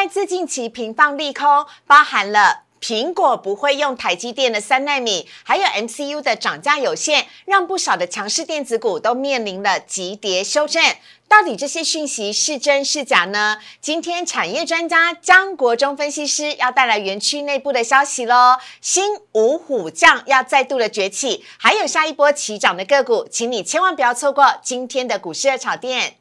外资近期频放利空，包含了苹果不会用台积电的三纳米，还有 MCU 的涨价有限，让不少的强势电子股都面临了急跌修正。到底这些讯息是真是假呢？今天产业专家江国忠分析师要带来园区内部的消息喽。新五虎将要再度的崛起，还有下一波起涨的个股，请你千万不要错过今天的股市热炒店。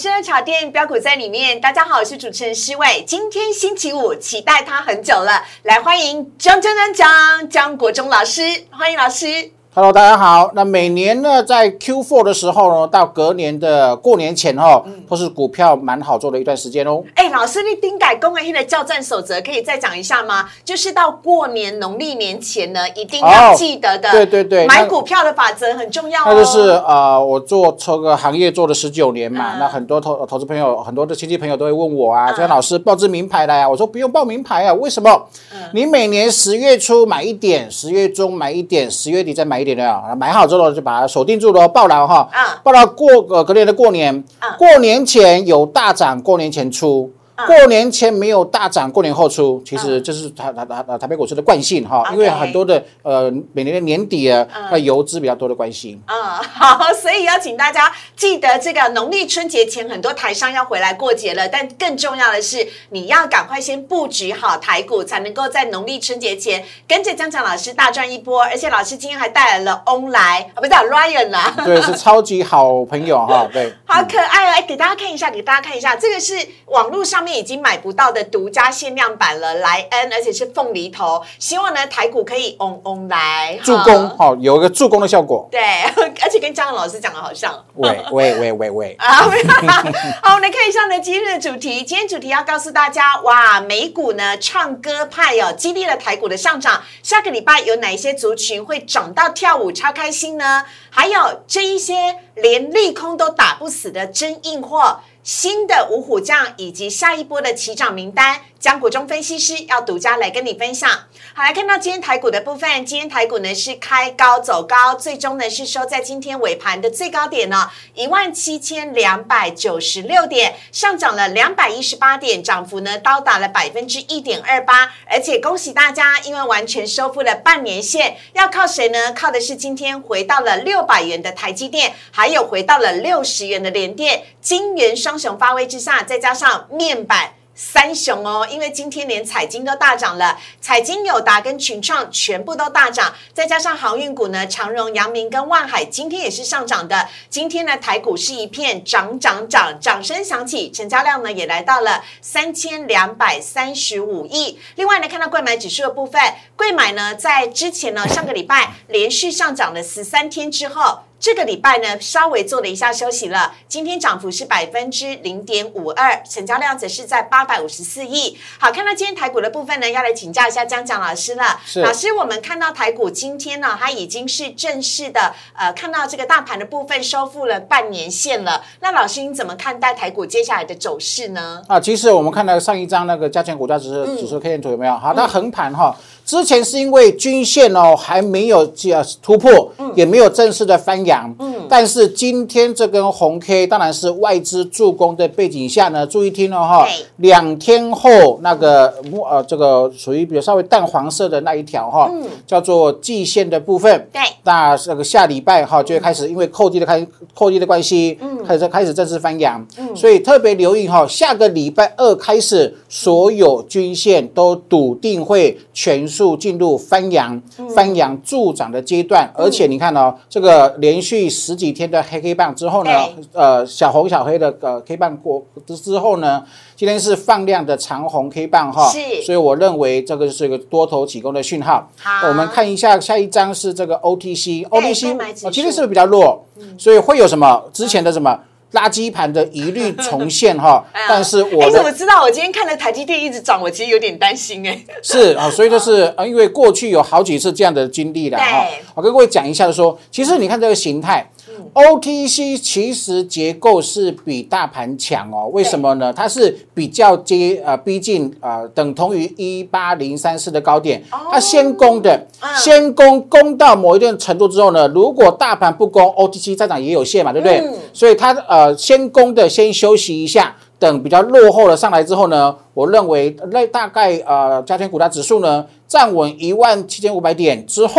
股市热炒店标股在里面，大家好，我是主持人施伟。今天星期五，期待他很久了，来欢迎张张张张张国忠老师，欢迎老师。Hello，大家好。那每年呢，在 Q4 的时候呢，到隔年的过年前哦，都是股票蛮好做的一段时间哦。哎，老师，你丁改公文的交战守则可以再讲一下吗？就是到过年农历年前呢，一定要哦记得的，对对对买股票的法则很重要哦。那就是呃，我做这个行业做了十九年嘛，嗯那很多投投资朋友、很多的亲戚朋友都会问我啊，嗯江老师报支名牌来啊，我说不用报名牌啊，为什么？嗯你每年十月初买一点，十月中买一点，十月底再买一点的啊，买好之后就把它锁定住了哦，报了哈，嗯。报到过呃隔年的过年嗯，过年前有大涨，过年前出。过年前没有大涨，过年后出，其实这是台台台台北股市的惯性哈，因为很多的呃每年的年底啊，那游资比较多的关系。嗯，好，所以要请大家记得，这个农历春节前，很多台商要回来过节了。但更重要的是，你要赶快先布局好台股，才能够在农历春节前跟着江江老师大赚一波。而且老师今天还带来了翁来啊，不是啊 Ryan 啦、对，是超级好朋友哈。对，好可爱哦！哎，给大家看一下，给大家看一下，这个是网络上面已经买不到的独家限量版了，莱恩，而且是凤梨头。希望呢台股可以嗡嗡来助攻好，有一个助攻的效果。对，而且跟江江老师讲的好像。喂 喂喂喂喂，啊，好，我们来看一下呢，今天的主题。今天主题要告诉大家，哇，美股呢唱歌派哦，激励了台股的上涨。下个礼拜有哪一些族群会涨到跳舞，超开心呢？还有这一些连利空都打不死的真硬货。新的五虎将以及下一波的起涨名单，江国忠分析师要独家来跟你分享。好，来看到今天台股的部分，今天台股呢是开高走高，最终呢是收在今天尾盘的最高点呢一万七千两百九十六点，上涨了两百一十八点，涨幅呢高达了百分之一点二八。而且恭喜大家，因为完全收复了半年线，要靠谁呢？靠的是今天回到了六百元的台积电，还有回到了六十元的联电，金元双雄发威之下，再加上面板。三雄哦，因为今天连彩金都大涨了，彩金、友达跟群创全部都大涨，再加上航运股呢，长荣、阳明跟万海今天也是上涨的。今天呢，台股是一片涨涨涨，掌声响起，成交量呢也来到了三千两百三十五亿。另外呢，看到贵买指数的部分，贵买呢在之前呢上个礼拜连续上涨了十三天之后。这个礼拜呢，稍微做了一下休息了。今天涨幅是百分之零点五二，成交量则是在八百五十四亿。好，看到今天台股的部分呢，要来请教一下江江老师了。是老师，我们看到台股今天呢，它已经是正式的呃，看到这个大盘的部分收复了半年线了。那老师，你怎么看待台股接下来的走势呢？啊，其实我们看到上一张那个加权股价指数指数 K 线图有没有？好，它横盘哈，之前是因为均线哦还没有呃突破，也没有正式的翻阳，嗯，但是今天这根红 K 当然是外资助攻的背景下呢，注意听了哈，两天后那个木呃这个属于比较稍微淡黄色的那一条哈，叫做季线的部分，对。那这个下礼拜哈就会开始因为扣低的开扣低的关系，嗯，开始开始正式翻阳，嗯，所以特别留意哈，下个礼拜二开始，所有均线都笃定会全数进入翻扬、翻扬助涨的阶段，而且你看哦，这个连续十几天的黑 K 棒之后呢，呃，小红小黑的呃 K 棒过之后呢，今天是放量的长红 K 棒哈，是。所以我认为这个是一个多头起攻的讯号。好。我们看一下下一张是这个 OTC，OTC 购买指数哦，今天是不是比较弱？所以会有什么？之前的什么垃圾盘的疑虑重现哈？但是我你，怎么知道？我今天看了台积电一直涨，我其实有点担心哎。是啊，所以就是啊，因为过去有好几次这样的经历了哈。我跟各位讲一下，说其实你看这个形态。OTC 其实结构是比大盘强哦，为什么呢？它是比较接呃逼近呃等同于一八零三四的高点，它先攻的，先攻攻到某一定程度之后呢，如果大盘不攻，OTC 再涨也有限嘛，对不对？所以它呃先攻的先休息一下，等比较落后了上来之后呢，我认为那大概呃加权股价指数呢站稳一万七千五百点之后。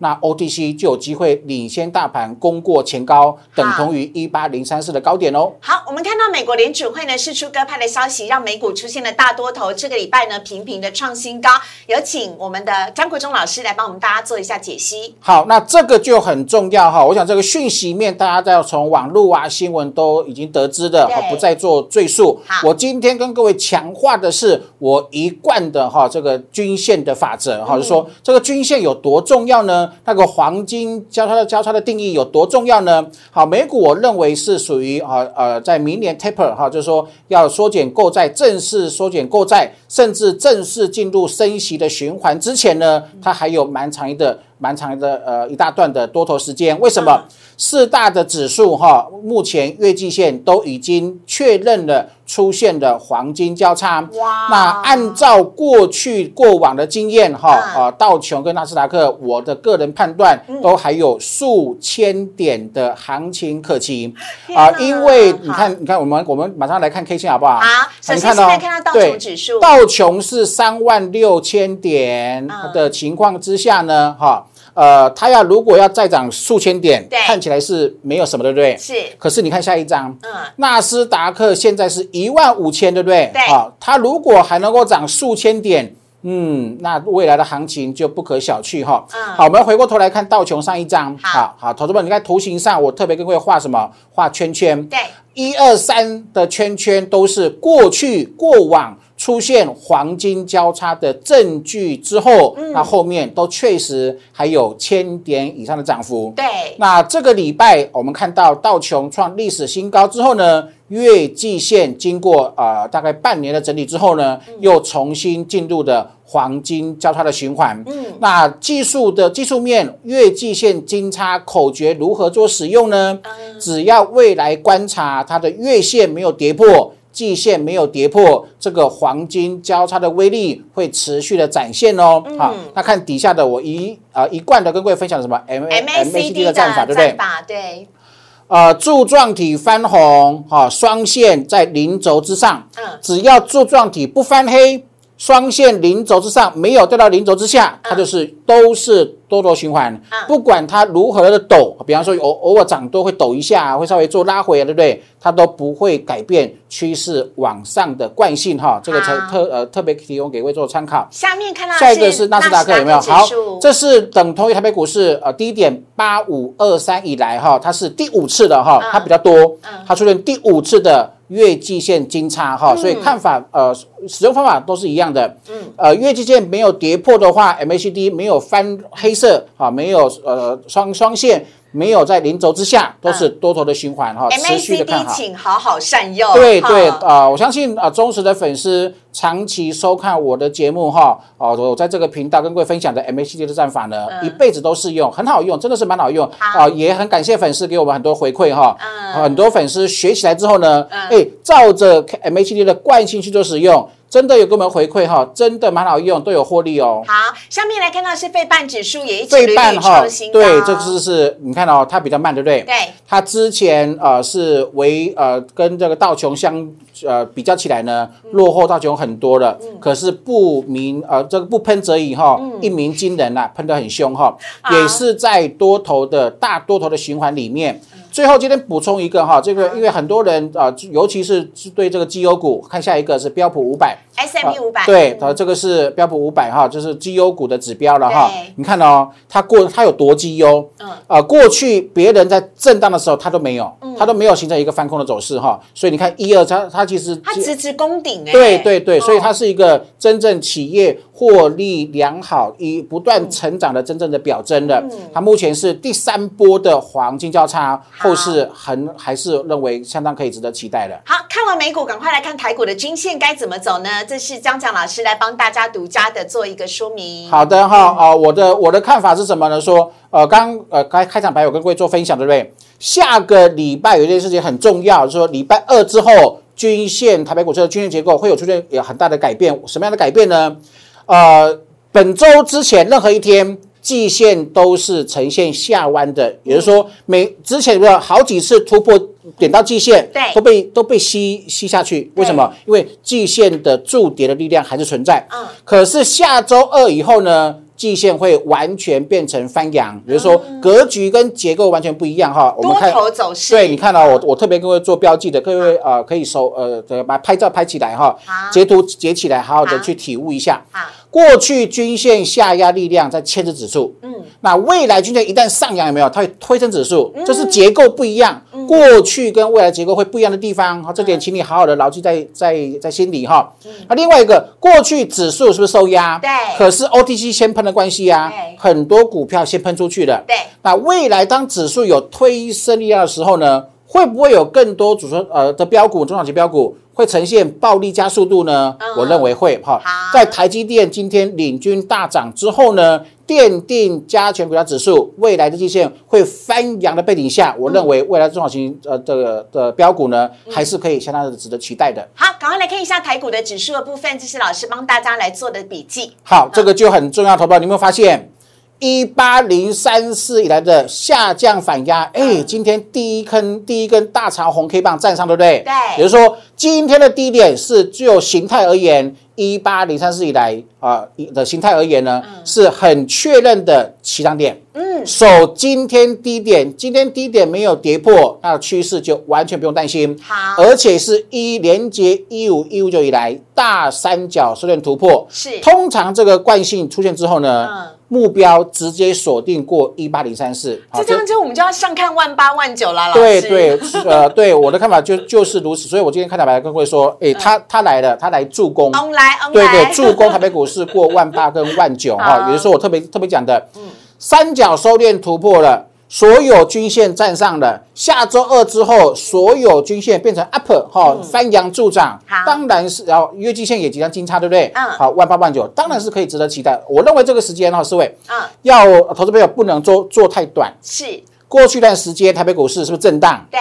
那 OTC 就有机会领先大盘攻过前高，等同于一八零三四的高点哦。好，我们看到美国联储会呢释出鸽派的消息，让美股出现了大多头。这个礼拜呢频频的创新高，有请我们的张国忠老师来帮我们大家做一下解析。好，那这个就很重要哈。我想这个讯息面大家都要从网络啊新闻都已经得知的，不再做赘述。我今天跟各位强化的是我一贯的哈这个均线的法则哈，就说这个均线有多重要呢？那个黄金交叉的交叉的定义有多重要呢？好，美股我认为是属于啊呃，在明年 taper 哈，就是说要缩减购债，正式缩减购债，甚至正式进入升息的循环之前呢，它还有蛮长的。蛮长的呃一大段的多头时间，为什么四大的指数哈目前月季线都已经确认了出现的黄金交叉？哇！那按照过去过往的经验哈啊道琼跟纳斯达克，我的个人判断都还有数千点的行情可期啊！因为你看你看我们我们马上来看 K 线好不好？好，首先现在看到道琼指数，道琼是三万六千点的情况之下呢哈。呃，它要如果要再涨数千点，看起来是没有什么，对不对？是。可是你看下一张，嗯，纳斯达克现在是一万五千，对不对？对。好，它如果还能够涨数千点，嗯，那未来的行情就不可小觑哈。嗯。好，我们回过头来看道琼上一张，好好，投资们，你看图形上，我特别跟各位画什么？画圈圈。对。一二三的圈圈都是过去过往。出现黄金交叉的证据之后，那后面都确实还有千点以上的涨幅。对，那这个礼拜我们看到道琼创历史新高之后呢，月季线经过呃大概半年的整理之后呢，又重新进入的黄金交叉的循环。嗯，那技术的技术面月季线金叉口诀如何做使用呢？只要未来观察它的月线没有跌破。季线没有跌破，这个黄金交叉的威力会持续的展现哦。好，那看底下的我一啊一贯的跟各位分享什么 M M A C D 的战法，对不对？对。呃，柱状体翻红，哈，双线在零轴之上。嗯。只要柱状体不翻黑，双线零轴之上没有掉到零轴之下，它就是都是。多头循环，不管它如何的抖，比方说偶偶尔涨多会抖一下，会稍微做拉回啊，对不对？它都不会改变趋势往上的惯性哈。这个才特呃特别提供给各位做参考。下面看到下一个是纳斯达克有没有？好，这是等同于台北股市呃低点八五二三以来哈，它是第五次的哈，它比较多，它出现第五次的月季线金叉哈，所以看法呃使用方法都是一样的。嗯，呃月季线没有跌破的话，MACD 没有翻黑。色啊，没有呃双双线，没有在零轴之下，都是多头的循环哈，持续的看好，请好好善用。对对啊，我相信啊，忠实的粉丝长期收看我的节目哈，哦，我在这个频道跟各位分享的 MACD 的战法呢，一辈子都适用，很好用，真的是蛮好用啊，也很感谢粉丝给我们很多回馈哈，很多粉丝学起来之后呢，哎，照着 MACD 的惯性去做使用。真的有给我们回馈哈，真的蛮好用，都有获利哦。好，下面来看到是费半指数也一起屡屡创新对，这次是你看到它比较慢，对不对？对。它之前呃是为呃跟这个道琼相呃比较起来呢，落后道琼很多了。嗯。可是不鸣呃这个不喷则已哈，一鸣惊人呐，喷得很凶哈，也是在多头的大多头的循环里面。最后今天补充一个哈，这个因为很多人啊，尤其是对这个绩优股，看下一个是标普五百，S M P 五百，对，它这个是标普五百哈，就是绩优股的指标了哈。你看哦，它过它有多绩优，嗯，啊，过去别人在震荡的时候它都没有，它都没有形成一个翻空的走势哈。所以你看一二，它它其实它直直攻顶哎，对对对，所以它是一个真正企业获利良好、以不断成长的真正的表征的。它目前是第三波的黄金交叉。后市很还是认为相当可以值得期待的。好看完美股，赶快来看台股的均线该怎么走呢？这是江江老师来帮大家独家的做一个说明。好的哈，啊，我的我的看法是什么呢？说，呃，刚呃开开场白有跟各位做分享，对不对？下个礼拜有一件事情很重要，就是说礼拜二之后，均线台北股市的均线结构会有出现有很大的改变。什么样的改变呢？呃，本周之前任何一天。季线都是呈现下弯的，也就是说，每之前有好几次突破点到季线，对，都被都被吸吸下去。为什么？因为季线的筑跌的力量还是存在。嗯，可是下周二以后呢？季线会完全变成翻阳，比如说格局跟结构完全不一样哈。我们看多头走势。对，你看到我我特别各位做标记的，各位呃可以手呃把拍照拍起来哈，截图截起来，好好的去体悟一下。过去均线下压力量在牵制指数，嗯，那未来均线一旦上扬有没有？它会推升指数，这是结构不一样。过去跟未来结构会不一样的地方，哈，这点请你好好的牢记在在在心里哈。那另外一个，过去指数是不是受压？对。可是 OTC 先喷的关系啊，很多股票先喷出去了。对。那未来当指数有推升力量的时候呢，会不会有更多主升呃的标股中小型标股？会呈现暴力加速度呢？我认为会哈。在台积电今天领军大涨之后呢，奠定加权股价指数未来的季线会翻扬的背景下，我认为未来中小型呃这个的标股呢，还是可以相当的值得期待的。好，赶快来看一下台股的指数的部分，这是老师帮大家来做的笔记。好，这个就很重要，投保你有没有发现？一八零三四以来的下降反压，哎，今天第一根第一根大长红 K 棒站上，对不对？对。也就是说，今天的低点是就形态而言，一八零三四以来啊的形态而言呢，是很确认的起涨点。嗯。守今天低点，今天低点没有跌破，那趋势就完全不用担心。好。而且是一连接一五一五九以来大三角收敛突破。是。通常这个惯性出现之后呢？嗯。目标直接锁定过一八零三四，就这样就我们就要上看万八万九了，老师。对对，呃，对我的看法就就是如此，所以我今天看到白跟各位说，哎，他他来了，他来助攻，来，对对，助攻台北股市过万八跟万九哈，也就是说我特别特别讲的，三角收敛突破了。所有均线站上了，下周二之后，所有均线变成 up 哈，翻扬助涨，当然是然后月季线也即将金叉，对不对？嗯，好，万八万九，当然是可以值得期待。我认为这个时间哈，四位，嗯，要投资朋友不能做做太短。是，过去一段时间台北股市是不是震荡？对，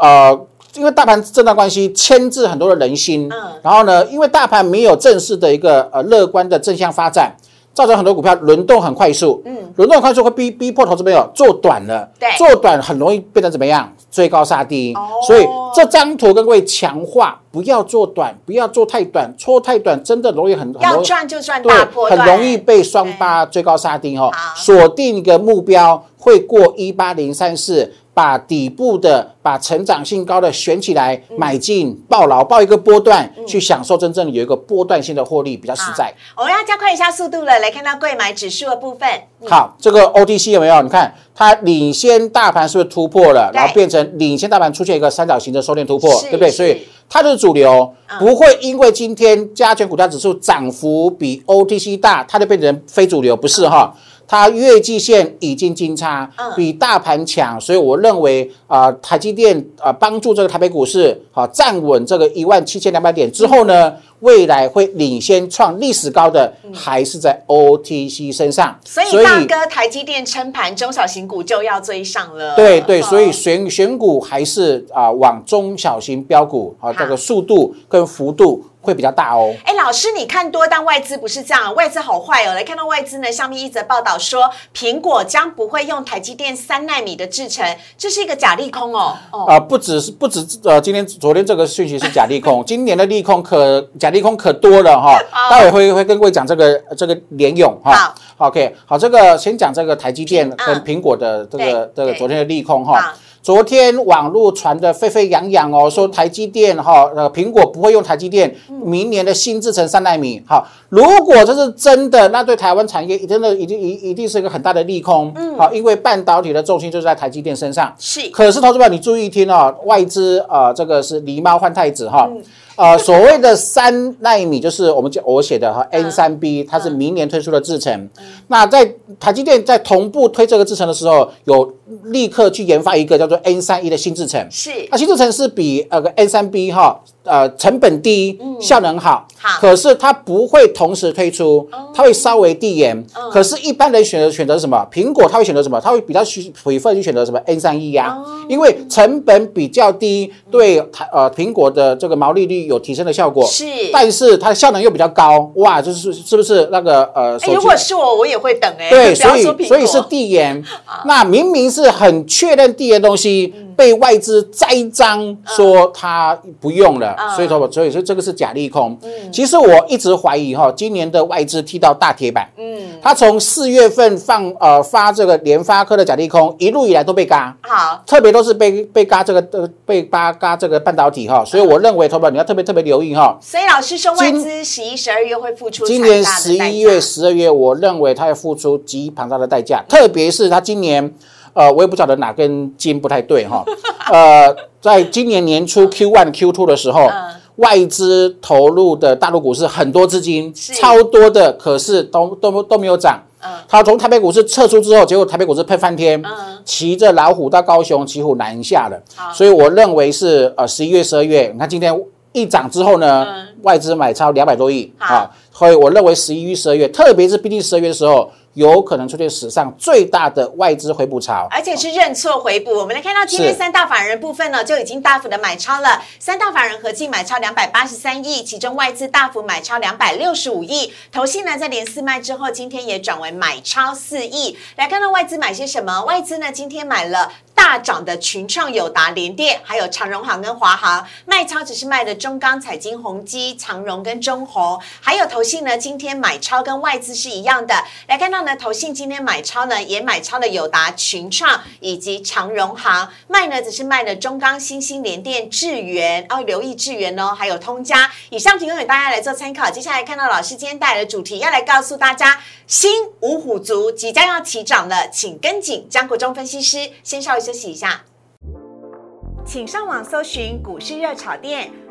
呃，因为大盘震荡关系牵制很多的人心，嗯，然后呢，因为大盘没有正式的一个呃乐观的正向发展。造成很多股票轮动很快速，嗯，轮动很快速会逼逼迫投资朋友做短了，对，做短很容易变成怎么样？追高杀低，所以这张图跟各位强化，不要做短，不要做太短，错太短真的容易很要赚就赚大波很容易被双八追高杀低哦。锁定一个目标会过一八零三四。把底部的、把成长性高的选起来，买进抱牢，抱一个波段，去享受真正有一个波段性的获利，比较实在。我们要加快一下速度了，来看到贵买指数的部分。好，这个 OTC 有没有？你看它领先大盘是不是突破了？然后变成领先大盘出现一个三角形的收敛突破，对不对？所以它就是主流，不会因为今天加权股价指数涨幅比 OTC 大，它就变成非主流，不是哈？它月季线已经金叉，比大盘强，所以我认为啊，台积电啊帮助这个台北股市好站稳这个一万七千两百点之后呢，未来会领先创历史高的还是在 OTC 身上。所以大哥，台积电撑盘，中小型股就要追上了。对对，所以选选股还是啊往中小型标股啊这个速度跟幅度。会比较大哦。哎，老师，你看多，但外资不是这样，外资好坏哦。来看到外资呢，下面一则报道说，苹果将不会用台积电三纳米的制程，这是一个假利空哦。啊，不只是不止呃，今天昨天这个讯息是假利空，今年的利空可假利空可多了哈。待会会会跟各位讲这个这个联勇哈。好，OK，好，这个先讲这个台积电跟苹果的这个这个昨天的利空哈。昨天网络传的沸沸扬扬哦，说台积电哈，呃，苹果不会用台积电明年的新制程三纳米。好，如果这是真的，那对台湾产业真的一定一一定是一个很大的利空。嗯，好，因为半导体的重心就是在台积电身上。是，可是投资者你注意听哦，外资呃，这个是狸猫换太子哈。呃，所谓的三纳米就是我们讲我写的哈，N 三 B，它是明年推出的制程。那在台积电在同步推这个制程的时候，有立刻去研发一个叫做。N 三一的新制程。是那新制程是比呃个 N 三 B 哈呃成本低，效能好，可是它不会同时推出，它会稍微递延。嗯可是，一般人选择选择什么？苹果它会选择什么？它会比较去 prefer 去选择什么 N 三一呀？哦因为成本比较低，对台呃苹果的这个毛利率有提升的效果。是但是它的效能又比较高，哇，就是是不是那个呃如果是我，我也会等哎。对，所以所以是递延。那明明是很确认递延东西，嗯被外资栽赃说它不用了，嗯所以说所以说这个是假利空。其实我一直怀疑哈，今年的外资踢到大铁板。嗯，它从四月份放呃发这个联发科的假利空，一路以来都被嘎。好，特别都是被被嘎这个呃被嘎嘎这个半导体哈，所以我认为投保你要特别特别留意哈。所以老师说外今资十一、十二月会付出今年十一月、十二月，我认为他要付出极庞大的代价，特别是他今年，呃，我也不晓得哪根筋不太对哈，呃，在今年年初 Q one、Q two 的时候。嗯。外资投入的大陆股市很多资金，超多的，可是都都都没有涨。嗯。它从台北股市撤出之后，结果台北股市喷翻天，嗯。骑着老虎到高雄，骑虎难下了。所以我认为是呃十一月、十二月，你看今天一涨之后呢，嗯。外资买超两百多亿啊，所以我认为十一月、十二月，特别是毕竟十二月的时候，有可能出现史上最大的外资回补潮。而且是认错回补。我们来看到今天三大法人部分呢，就已经大幅的买超了。三大法人合计买超两百八十三亿，其中外资大幅买超两百六十五亿。投信呢在连四卖之后，今天也转为买超四亿。来看到外资买些什么？外资呢今天买了。大涨的群创、友达、联电，还有长荣行跟华航，卖超只是卖的中钢、彩金、宏基、长荣跟中宏，还有投信呢，今天买超跟外资是一样的。来看到呢，投信今天买超呢，也买超了友达、群创以及长荣行，卖呢只是卖了中钢、新兴、联电、智源，哦，留意智源哦，还有通家。以上提供给大家来做参考。接下来看到老师今天带来的主题，要来告诉大家，新五虎族即将要起涨了，请跟紧江国忠分析师。先稍微休息一下。请上网搜寻股市热炒店，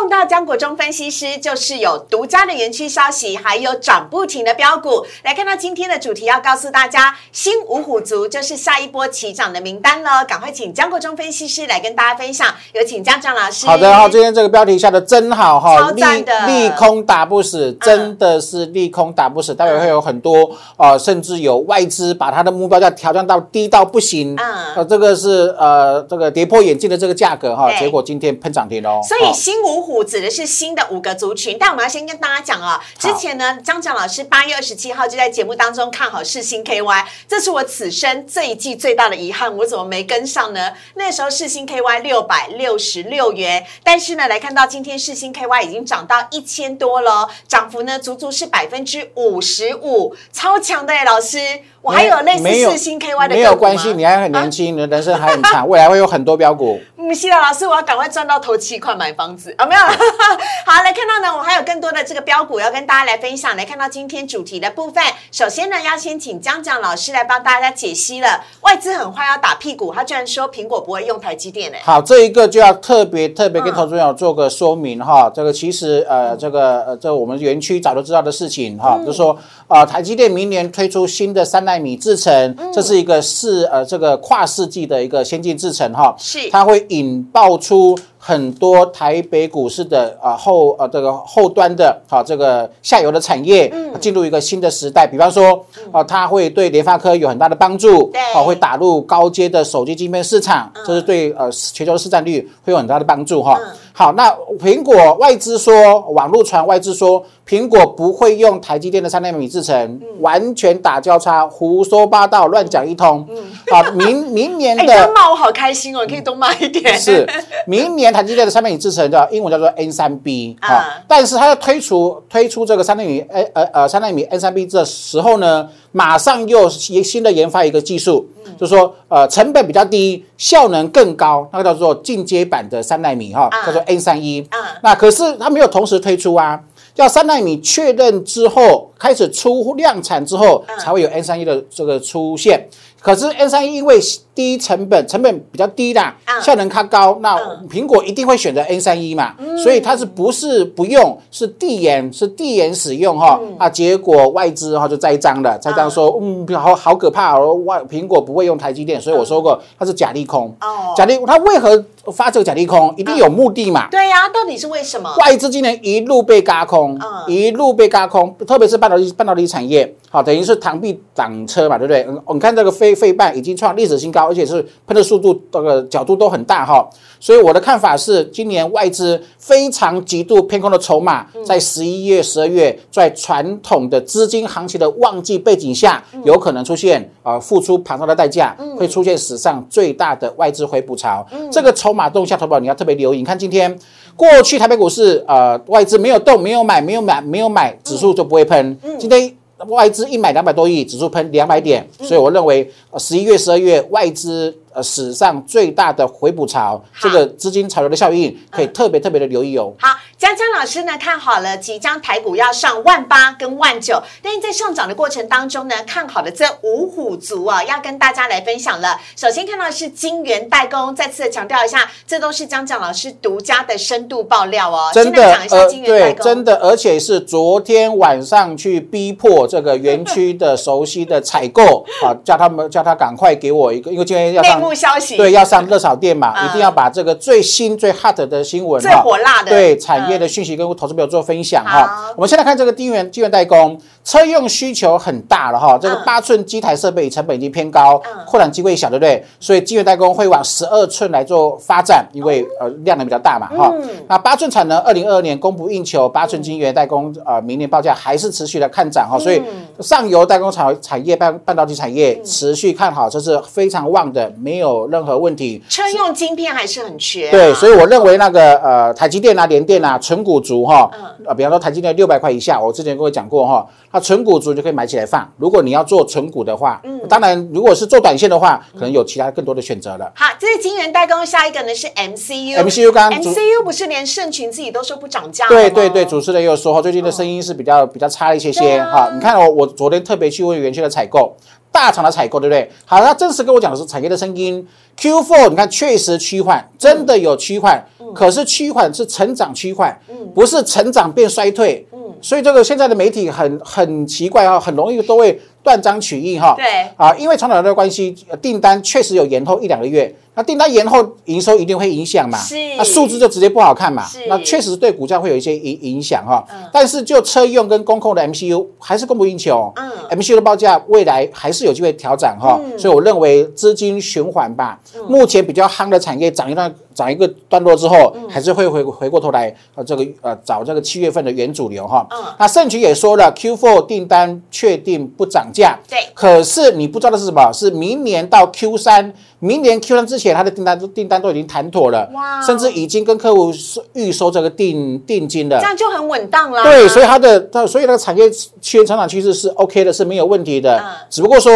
碰到江国忠分析师，就是有独家的园区消息，还有涨不停的标股。来看到今天的主题，要告诉大家，新五虎族就是下一波起涨的名单了。赶快请江国忠分析师来跟大家分享。有请江江老师。好的，好，今天这个标题下的真好哈，利利空打不死，真的是利空打不死。待会会有很多呃，甚至有外资把它的目标价调降到低到不行，嗯呃，这个是呃这个跌破眼镜的这个价格哈，结果今天喷涨停哦。所以哦新五虎指的是新的五个族群，但我们要先跟大家讲啊，之前呢，张蒋老师八月二十七号就在节目当中看好世新 KY，这是我此生这一季最大的遗憾，我怎么没跟上呢？那时候世新 KY 六百六十六元，但是呢，来看到今天世新 KY 已经涨到一千多了，涨幅呢足足是百分之五十五，超强的耶，老师，我还有类似四星 KY 的没有关系，你还很年轻，你的人生还很长，未来会有很多标股。嗯，希拉老师，我要赶快赚到头期款买房子啊！没有，好来看到呢，我还有更多的这个标股要跟大家来分享。来看到今天主题的部分，首先呢，要先请江江老师来帮大家解析了。外资很坏要打屁股，他居然说苹果不会用台积电呢、好，这一个就要特别特别跟嗯投资朋友做个说明哈。这个其实呃，这个呃，这我们园区早就知道的事情哈，嗯就是说呃，台积电明年推出新的三纳米制程，嗯这是一个世呃这个跨世纪的一个先进制程哈，是它会引爆出。很多台北股市的啊后呃这个后端的哈、这个下游的产业嗯。进入一个新的时代，比方说啊它会对联发科有很大的帮助，对。啊会打入高阶的手机晶片市场，这是对呃全球的市占率会有很大的帮助哈。嗯。好，那苹果外资说，网络传外资说，苹果不会用台积电的三纳米制程，嗯。完全打交叉，胡说八道，乱讲一通。啊，明明年的哎、骂我好开心哦，你可以多骂一点。是明年台积电的三纳米制成的英文叫做 N 三 B 啊啊，但是它要推出推出这个三纳米呃呃呃三纳米 N 三 B 的时候呢，马上又新的研发一个技术，就是说呃成本比较低，效能更高，那个叫做进阶版的三纳米哈啊，叫做 N 三一啊。那可是它没有同时推出啊。要三纳米确认之后开始出量产之后，才会有 N 三一的这个出现。可是 N 三一因为低成本，成本比较低啦，效能它高，那苹果一定会选择 N 三一嘛？所以它是不是不用？是递延，是递延使用哈啊？结果外资哈就栽赃了，栽赃说嗯，好好可怕哦，外苹果不会用台积电，所以我说过它是假利空。哦，假利它为何发这个假利空？一定有目的嘛？对呀，到底是为什么？外资今年一路被嘎空，一路被嘎空，特别是半导体半导体产业，好等于是螳臂挡车嘛，对不对？嗯，你看这个飞。费半已经创历史新高，而且是喷的速度、这个角度都很大哈，所以我的看法是，今年外资非常极度偏空的筹码，在十一月、十二月，在传统的资金行情的旺季背景下，有可能出现啊付出庞大的代价，会出现史上最大的外资回补潮。这个筹码动向，投保你要特别留意。你看今天过去台北股市，呃，外资没有动，没有买，没有买，没有买，指数就不会喷。今天。外资一买两百多亿，指数喷两百点，所以我认为十一月、十二月外资。呃，史上最大的回补潮，这个资金潮流的效应可以特别特别的留意哦。好，江江老师呢看好了，即将台股要上万八跟万九，但是在上涨的过程当中呢，看好的这五虎族啊，要跟大家来分享了。首先看到是金源代工，再次的强调一下，这都是江江老师独家的深度爆料哦。真的，呃，对，真的，而且是昨天晚上去逼迫这个园区的熟悉的采购啊，叫他们叫他赶快给我一个，因为今天要上。消息对，要上热炒店嘛，一定要把这个最新最 hot 的新闻、最火辣的对产业的讯息跟投资朋友做分享哈。我们现在看这个晶圆晶圆代工，车用需求很大了哈。这个八寸机台设备成本已经偏高，扩展机会小，对不对？所以晶圆代工会往十二寸来做发展，因为呃量能比较大嘛哈。那八寸产能二零二二年供不应求，八寸晶圆代工呃明年报价还是持续的看涨哈。所以上游代工产产业半半导体产业持续看好，这是非常旺的，没。没有任何问题，车用晶片还是很缺。对，所以我认为那个呃，台积电啊、联电啊、纯股族哈，呃，比方说台积电六百块以下，我之前跟我讲过哈，它纯股族就可以买起来放。如果你要做纯股的话，嗯，当然如果是做短线的话，可能有其他更多的选择了。好，这是晶圆代工，下一个呢是 MCU，MCU 刚 MCU 不是连盛群自己都说不涨价对对对，主持人又说哈，最近的声音是比较比较差一些些哈。你看我我昨天特别去问元区的采购。大厂的采购，对不对？好，他正式跟我讲的是产业的声音。Q4，你看确实趋缓，真的有趋缓，可是趋缓是成长趋缓，不是成长变衰退。所以这个现在的媒体很很奇怪啊，很容易都会断章取义哈。对啊，因为传统的关系，订单确实有延后一两个月。那订单延后，营收一定会影响嘛？是，那数字就直接不好看嘛？那确实对股价会有一些影影响哈。嗯。但是就车用跟工控的 MCU 还是供不应求。嗯。MCU 的报价未来还是有机会调整哈。嗯。所以我认为资金循环吧。嗯。目前比较夯的产业涨一段涨一个段落之后，还是会回回过头来呃这个呃找这个七月份的原主流哈。嗯。那盛局也说了，Q4 订单确定不涨价。对。可是你不知道的是什么？是明年到 Q 三。明年 Q 三之前，他的订单都订单都已经谈妥了，哇！甚至已经跟客户预收这个定定金了，这样就很稳当了。对，所以它的它所以那个产业趋成长趋势是 OK 的，是没有问题的。嗯，只不过说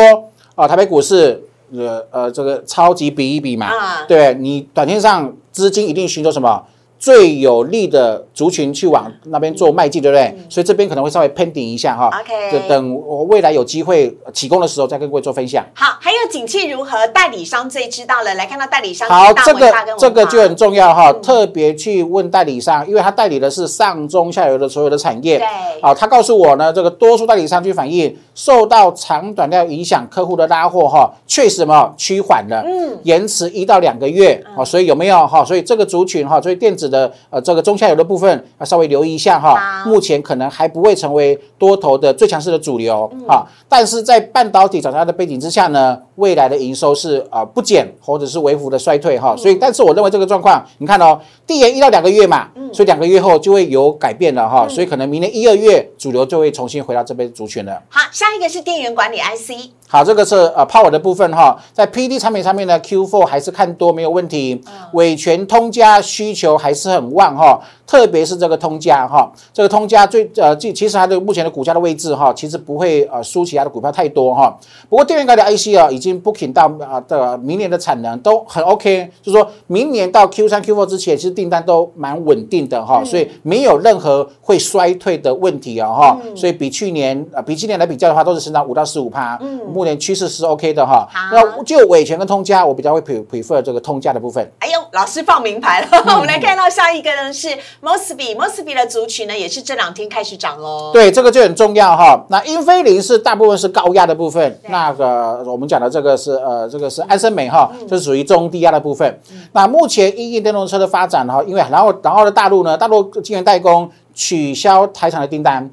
啊，台北股市呃呃这个超级比一比嘛，对你短线上资金一定寻求什么？最有利的族群去往那边做迈进，对不对？所以这边可能会稍微 pending 一下哈。OK，就等我未来有机会启功的时候再跟各位做分享。好，还有景气如何？代理商最知道了。来看到代理商，好，这个这个就很重要哈。特别去问代理商，因为他代理的是上中下游的所有的产业。对。好，他告诉我呢，这个多数代理商去反映，受到长短料影响，客户的拉货哈，确实嘛趋缓了，嗯，延迟一到两个月。好，所以有没有哈？所以这个族群哈，所以电子。的呃，这个中下游的部分啊稍微留意一下哈。目前可能还不会成为多头的最强势的主流啊。但是在半导体涨价的背景之下呢，未来的营收是啊不减或者是微幅的衰退哈。所以，但是我认为这个状况，你看哦，递延一到两个月嘛，所以两个月后就会有改变了哈。所以可能明年一二月主流就会重新回到这边族群了。好，下一个是电源管理 IC。好，这个是呃 power 的部分哈，在 PD 产品上面呢，Q4 还是看多没有问题，尾权通家需求还是很旺哈，特别是这个通家哈，这个通家最呃其其实它的目前的股价的位置哈，其实不会呃输其他的股票太多哈。不过电源高的 IC 啊，已经 booking 到啊的明年的产能都很 OK，就是说明年到 Q 三、Q4 之前，其实订单都蛮稳定的哈，所以没有任何会衰退的问题啊哈，所以比去年啊比今年来比较的话，都是成长五到十五趴，嗯。目前趋势是 OK 的哈，那就伟权跟通家，我比较会 pre prefer 这个通家的部分。哎呦，老师放名牌了，我们来看到下一个呢是 Mosby，Mosby 的族群呢也是这两天开始涨喽。对，这个就很重要哈。那英菲林是大部分是高压的部分，那个我们讲的这个是呃这个是安森美哈，这是属于中低压的部分。那目前英印电动车的发展哈，因为然后然后的大陆呢，大陆晶圆代工取消台厂的订单。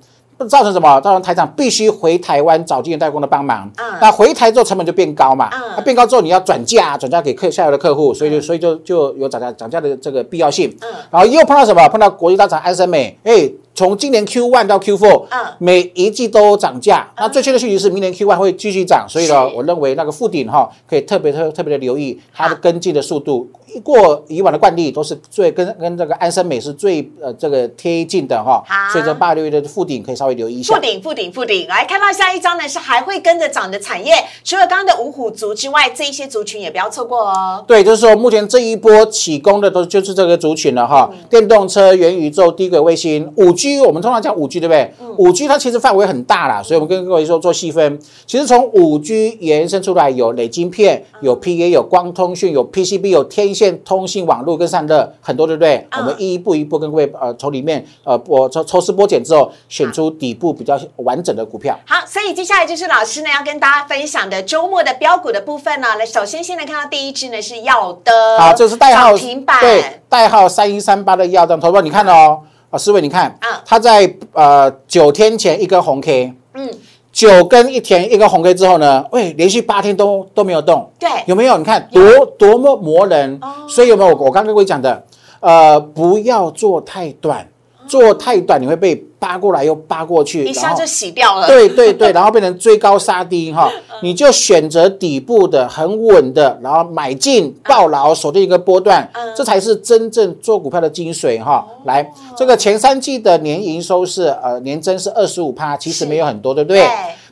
造成什么？造成台厂必须回台湾找晶圆代工的帮忙。嗯，那回台之后成本就变高嘛。嗯，那变高之后你要转嫁，转嫁给客下游的客户，所以就所以就就有涨价涨价的这个必要性。嗯，然后又碰到什么？碰到国际大厂安森美，哎。从今年 Q one 到 Q four，嗯，每一季都涨价。那最确的讯息是，明年 Q one 会继续涨。所以呢，我认为那个附顶哈，可以特别特特别的留意它的跟进的速度。过以往的惯例都是最跟跟这个安森美是最呃这个贴近的哈。好，所以这八六月的附顶可以稍微留意一下。附顶附顶附顶，来看到下一张呢是还会跟着涨的产业。除了刚刚的五虎族之外，这一些族群也不要错过哦。对，就是说目前这一波起攻的都就是这个族群了哈。电动车、元宇宙、低轨卫星、五 G。G 我们通常讲五 G 对不对？五 G 它其实范围很大啦，所以我们跟各位说做细分。其实从五 G 延伸出来有磊晶片、有 PA、有光通讯、有 PCB、有天线通信网络跟散热很多，对不对？我们一步一步跟各位呃从里面呃我抽抽丝剥茧之后，选出底部比较完整的股票。好，所以接下来就是老师呢要跟大家分享的周末的标股的部分呢。来，首先先来看到第一只呢是耀的，好，这是代号停板，对，代号三一三八的耀灯，投资你看哦。思维，你看，啊它在呃九天前一根红 K，嗯，九根一天一根红 K 之后呢，喂，连续八天都都没有动，对，有没有？你看多多么磨人，所以有没有？我刚刚跟各位讲的，呃，不要做太短。做太短，你会被扒过来又扒过去，一下就洗掉了。对对对，然后变成追高杀低哈，你就选择底部的很稳的，然后买进抱牢，锁定一个波段，这才是真正做股票的精髓哈。来，这个前三季的年营收是呃年增是二十五趴，其实没有很多，对不对？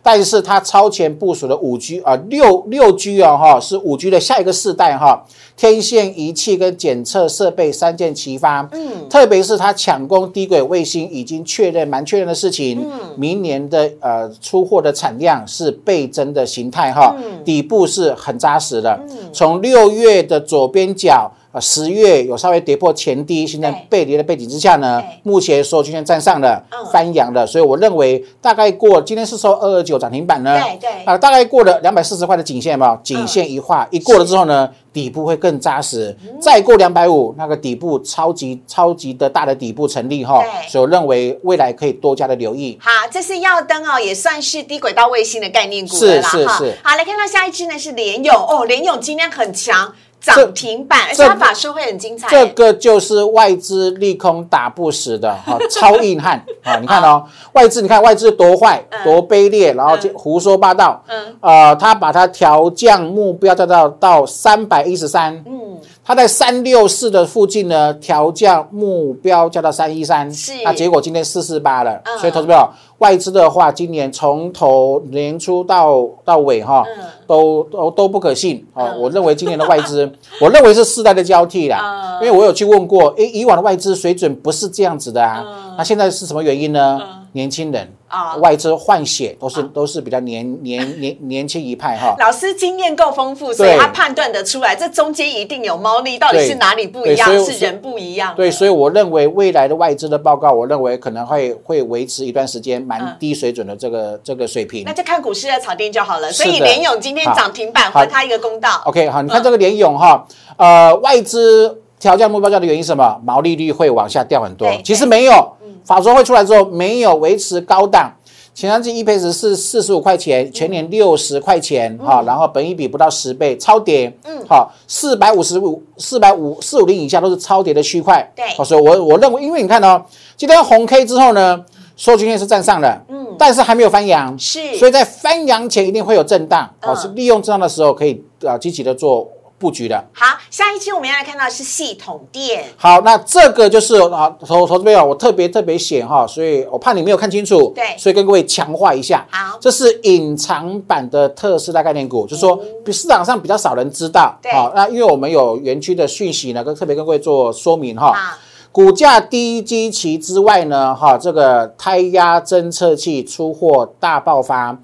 但是它超前部署的五 G 啊，六六 G 啊，哈，是五 G 的下一个世代哈，天线仪器跟检测设备三箭齐发，嗯，特别是它抢攻低轨卫星已经确认蛮确认的事情，嗯，明年的呃出货的产量是倍增的形态哈，底部是很扎实的，从六月的左边角。啊，十月有稍微跌破前低，现在背离的背景之下呢，目前所有均线站上了，翻阳了，所以我认为大概过今天是收二二九涨停板呢，对对，啊，大概过了两百四十块的颈线嘛，颈线一画一过了之后呢，底部会更扎实，再过两百五，那个底部超级超级的大的底部成立哈，所以我认为未来可以多加的留意。好，这是耀灯哦，也算是低轨道卫星的概念股了是是是。好，来看到下一支呢是联勇哦，联勇今天很强。涨停板，而且它法说会很精彩。这个就是外资利空打不死的哈，超硬汉啊！你看哦，外资，你看外资多坏，多卑劣，然后就胡说八道。嗯，呃，他把它调降目标降到到三百一十三。嗯，他在三六四的附近呢，调降目标降到三一三。是，那结果今天四四八了。所以投资朋友。外资的话，今年从头年初到到尾哈，都都都不可信啊！我认为今年的外资，我认为是世代的交替啦，因为我有去问过，诶，以往的外资水准不是这样子的啊，那现在是什么原因呢？年轻人啊，外资换血都是都是比较年年年年轻一派哈。老师经验够丰富，所以他判断得出来，这中间一定有猫腻，到底是哪里不一样？是人不一样。对，所以我认为未来的外资的报告，我认为可能会会维持一段时间蛮低水准的这个这个水平。那就看股市的炒店就好了。所以联勇今天涨停板，还他一个公道。OK，好，你看这个联勇哈，呃，外资调降目标价的原因是什么？毛利率会往下掉很多。其实没有。法说会出来之后，没有维持高档，前三季 EPS 是四十五块钱，全年六十块钱，哈，然后本益比不到十倍，超跌，嗯，好，四百五十五、四百五、四五零以下都是超跌的区块，对，好，所以我我认为，因为你看哦，今天红 K 之后呢，收均线是站上的，嗯，但是还没有翻阳，是。所以在翻阳前一定会有震荡，哦，嗯。是利用震荡的时候可以啊积极的做布局的。好，下一期我们要来看到是系统店，好，那这个就是啊，投投资朋友，我特别特别写哈，所以我怕你没有看清楚，对所以跟各位强化一下。好这是隐藏版的特斯拉概念股，就是说比市场上比较少人知道。对好，那因为我们有园区的讯息呢，跟特别跟各位做说明哈。好，股价低基期之外呢，哈，这个胎压侦测器出货大爆发。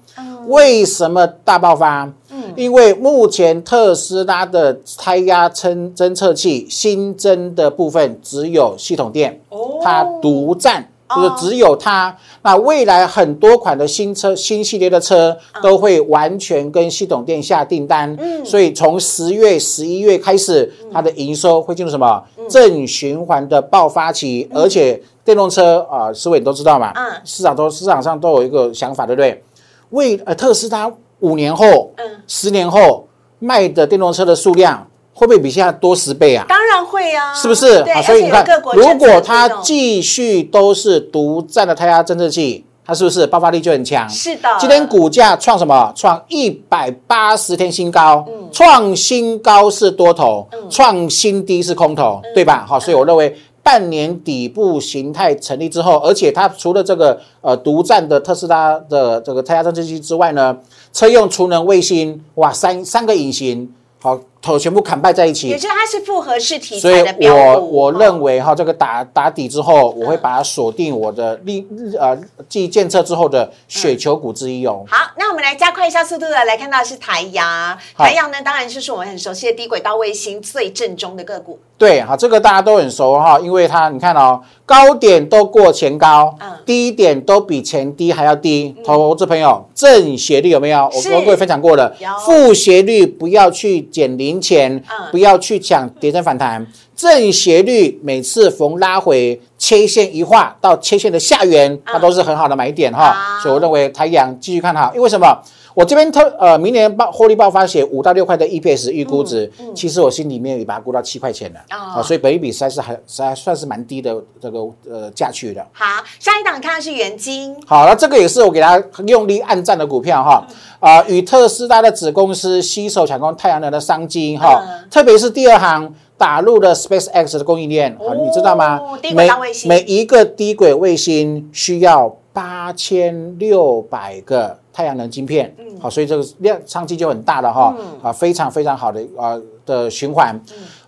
为什么大爆发？因为目前特斯拉的胎压侦侦测器新增的部分只有系统店，哦。它独占。就是哦只有它，那未来很多款的新车、新系列的车都会完全跟系统店下订单，嗯。所以从十月、十一月开始，它的营收会进入什么？嗯。正循环的爆发期，而且电动车啊，思维你都知道嘛，嗯。市场都市场上都有一个想法，对不对？为呃特斯拉五年后、嗯，十年后卖的电动车的数量会不会比现在多十倍啊？当然会啊，是不是？对，好所以你看如果它继续都是独占的胎压侦测器，它是不是爆发力就很强？是的，今天股价创什么？创一百八十天新高，嗯创新高是多头，创新低是空头，嗯对吧？好，所以我认为。半年底部形态成立之后，而且它除了这个呃独占的特斯拉的这个胎压侦测器之外呢，车用储能卫星，哇，三三个隐形，好，头全部砍败在一起。也，就是它是复合式题所以材的标我股，我哦认为哈，这个打打底之后，我会把它锁定我的利呃继建测之后的雪球股之一哦。好，那我们来加快一下速度的来看到的是台阳，台阳呢当然就是我们很熟悉的低轨道卫星最正宗的个股，对，好，这个大家都很熟哈，因为它你看哦，高点都过前高，嗯。低点都比前低还要低。投资朋友，正斜率有没有？我跟各位分享过了，负斜率不要去减零钱，嗯不要去抢跌升反弹。正斜率每次逢拉回切线一画到切线的下缘，它都是很好的买点哈。所以我认为台阳继续看好，因为什么？我这边特呃，明年爆获利爆发写五到六块的 EPS 预估值，其实我心里面也把它估到七块钱了。哦。啊，所以本一比实在是还实在算是蛮低的这个呃价区的。好，下一档看的是元金，好，那这个也是我给大家用力按赞的股票哈，啊、与特斯拉的子公司携手抢攻太阳能的商机哈，嗯。特别是第二行打入了 SpaceX 的供应链，好、哦你知道吗？每每一个低轨卫星需要八千六百个太阳能晶片，好、所以这个量商机就很大了哈，啊，非常非常好的啊、的循环，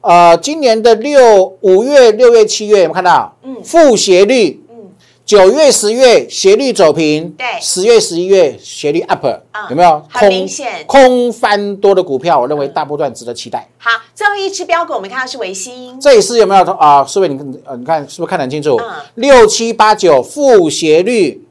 呃，今年的六五月、六月、七月有没有看到？嗯，负斜率。九月、十月斜率走平，对十月、十一月斜率 up，、嗯有没有？很明显空翻多的股票，我认为大波段值得期待。好，最后一只标股我们看到是维新，这也是有没有啊？是不是你呃，你看是不是看得很清楚嗯？六七八九负斜率，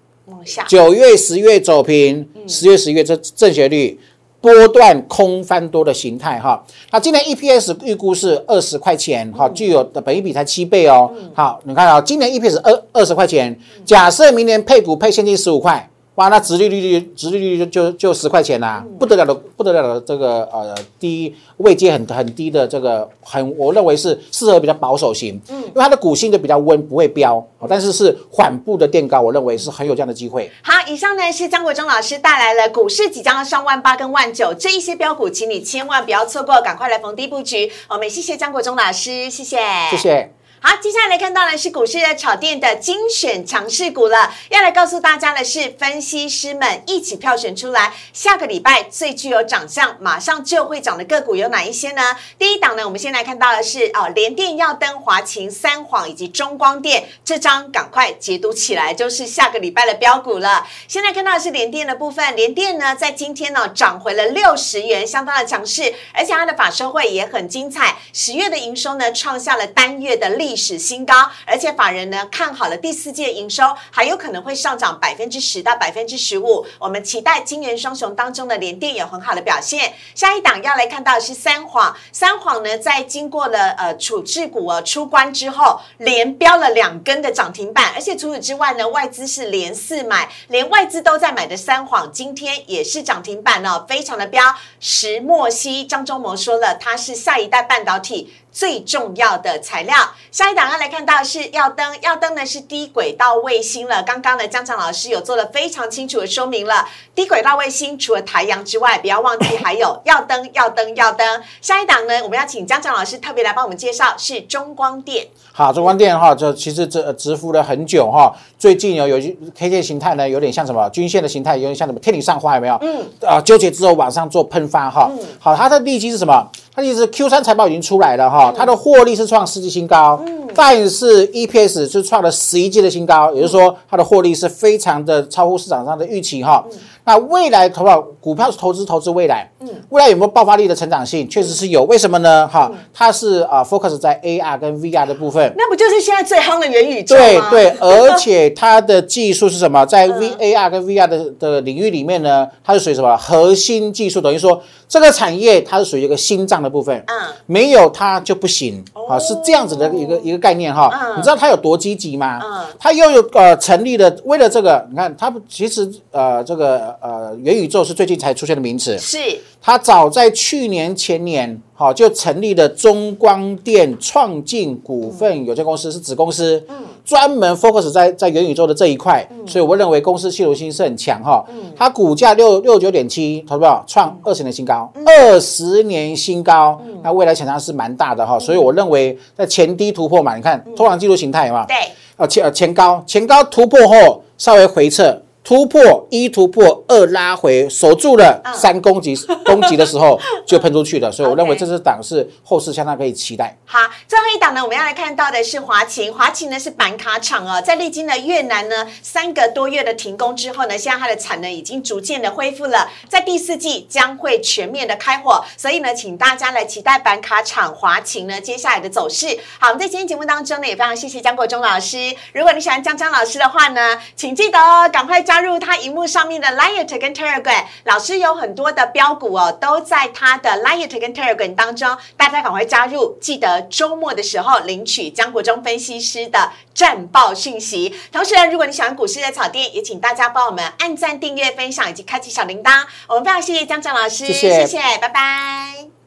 九月、十月走平，十月、十一月这正斜率。波段空翻多的形态哈，那今年 EPS 预估是二十块钱哈，具有的本益比才七倍哦。好，你看啊，今年 EPS 二二十块钱，假设明年配股配现金十五块，哇，那殖利率殖利率就就就十块钱啦、不得了的不得了的这个呃低位阶很很低的这个很，我认为是适合比较保守型，嗯，因为它的股性就比较温，不会飙，哦但是是缓步的垫高，我认为是很有这样的机会。好，以上呢是张国忠老师带来了股市即将要上万八跟万九这一些标股，请你千万不要错过，赶快来逢低布局。我们谢谢张国忠老师，谢谢，谢。谢。好，接下来看到的是股市的炒店的精选强势股了。要来告诉大家的是，分析师们一起票选出来，下个礼拜最具有长相，马上就会涨的个股有哪一些呢？第一档呢，我们先来看到的是哦，联电、耀登、华勤、三晃以及中光电，这张赶快解读起来，就是下个礼拜的标股了。现在看到的是联电的部分，联电呢在今天呢涨回了六十元，相当的强势，而且它的法收会也很精彩，十月的营收呢创下了单月的历史新高，而且法人呢看好了第四季的营收还有可能会上涨百分之十到百分之十五，我们期待金元双雄当中的联电有很好的表现。下一档要来看到是三晃，三晃呢在经过了呃处置股呃出关之后，连标了两根的涨停板，而且除此之外呢，外资是连四买，连外资都在买的三晃，今天也是涨停板哦，非常的标。石墨烯，张忠谋说了，它是下一代半导体最重要的材料。下一档要来看到的是耀灯，耀灯呢是低轨道卫星了。刚刚呢，江长老师有做了非常清楚的说明了。低轨道卫星除了台阳之外，不要忘记还有耀灯、耀灯、耀灯。下一档呢，我们要请江长老师特别来帮我们介绍是中光电。好，中光电哈，这其实这直伏了很久哈。最近有有 K 线形态呢，有点像什么均线的形态，有点像什么天女散花，有没有？嗯。啊，纠结之后往上做喷发哈。嗯。好，它的利基是什么？它意思是 Q 三财报已经出来了哈，它的获利是创世纪新高，但是 EPS 是创了十一季的新高，也就是说它的获利是非常的超乎市场上的预期哈。那未来投保股票是投资投资未来，嗯，未来有没有爆发力的成长性？确实是有，为什么呢？哈，它是啊，focus 在 AR 跟 VR 的部分，那不就是现在最夯的元宇宙对对，而且它的技术是什么？在 VAR 跟 VR 的的领域里面呢，它是属于什么核心技术？等于说这个产业它是属于一个心脏的部分，嗯，没有它就不行，啊，是这样子的一个一个概念哈。你知道它有多积极吗？嗯，它又有呃成立了，为了这个，你看它其实呃这个。呃，元宇宙是最近才出现的名词，是。它早在去年前年，好就成立了中光电创进股份有限公司，是子公司，嗯，专门 focus 在在元宇宙的这一块，所以我认为公司系统性是很强哈，嗯，它股价六六九点七，投资票创二十年新高，二十年新高，那未来潜力是蛮大的哈，所以我认为在前低突破嘛，你看通常技术形态嘛，对，呃前呃前高前高突破后稍微回撤。突破一突破二拉回守住了三攻击攻击的时候 就喷出去了，所以我认为这支档是后市相当可以期待。好，最后一档呢，我们要来看到的是华勤，华勤呢是板卡厂哦，在历经了越南呢三个多月的停工之后呢，现在它的产能已经逐渐的恢复了，在第四季将会全面的开火，所以呢，请大家来期待板卡厂华勤呢接下来的走势。好，我们在今天节目当中呢，也非常谢谢江国忠老师。如果你喜欢江江老师的话呢，请记得哦，赶快。加入他荧幕上面的 Light 跟 Telegram，老师有很多的标股哦，都在他的 Light 跟 Telegram 当中，大家赶快加入，记得周末的时候领取江国忠分析师的战报讯息。同时呢，如果你喜欢股市的草甸，也请大家帮我们按赞、订阅、分享以及开启小铃铛。我们非常谢谢江江老师，谢谢，拜拜。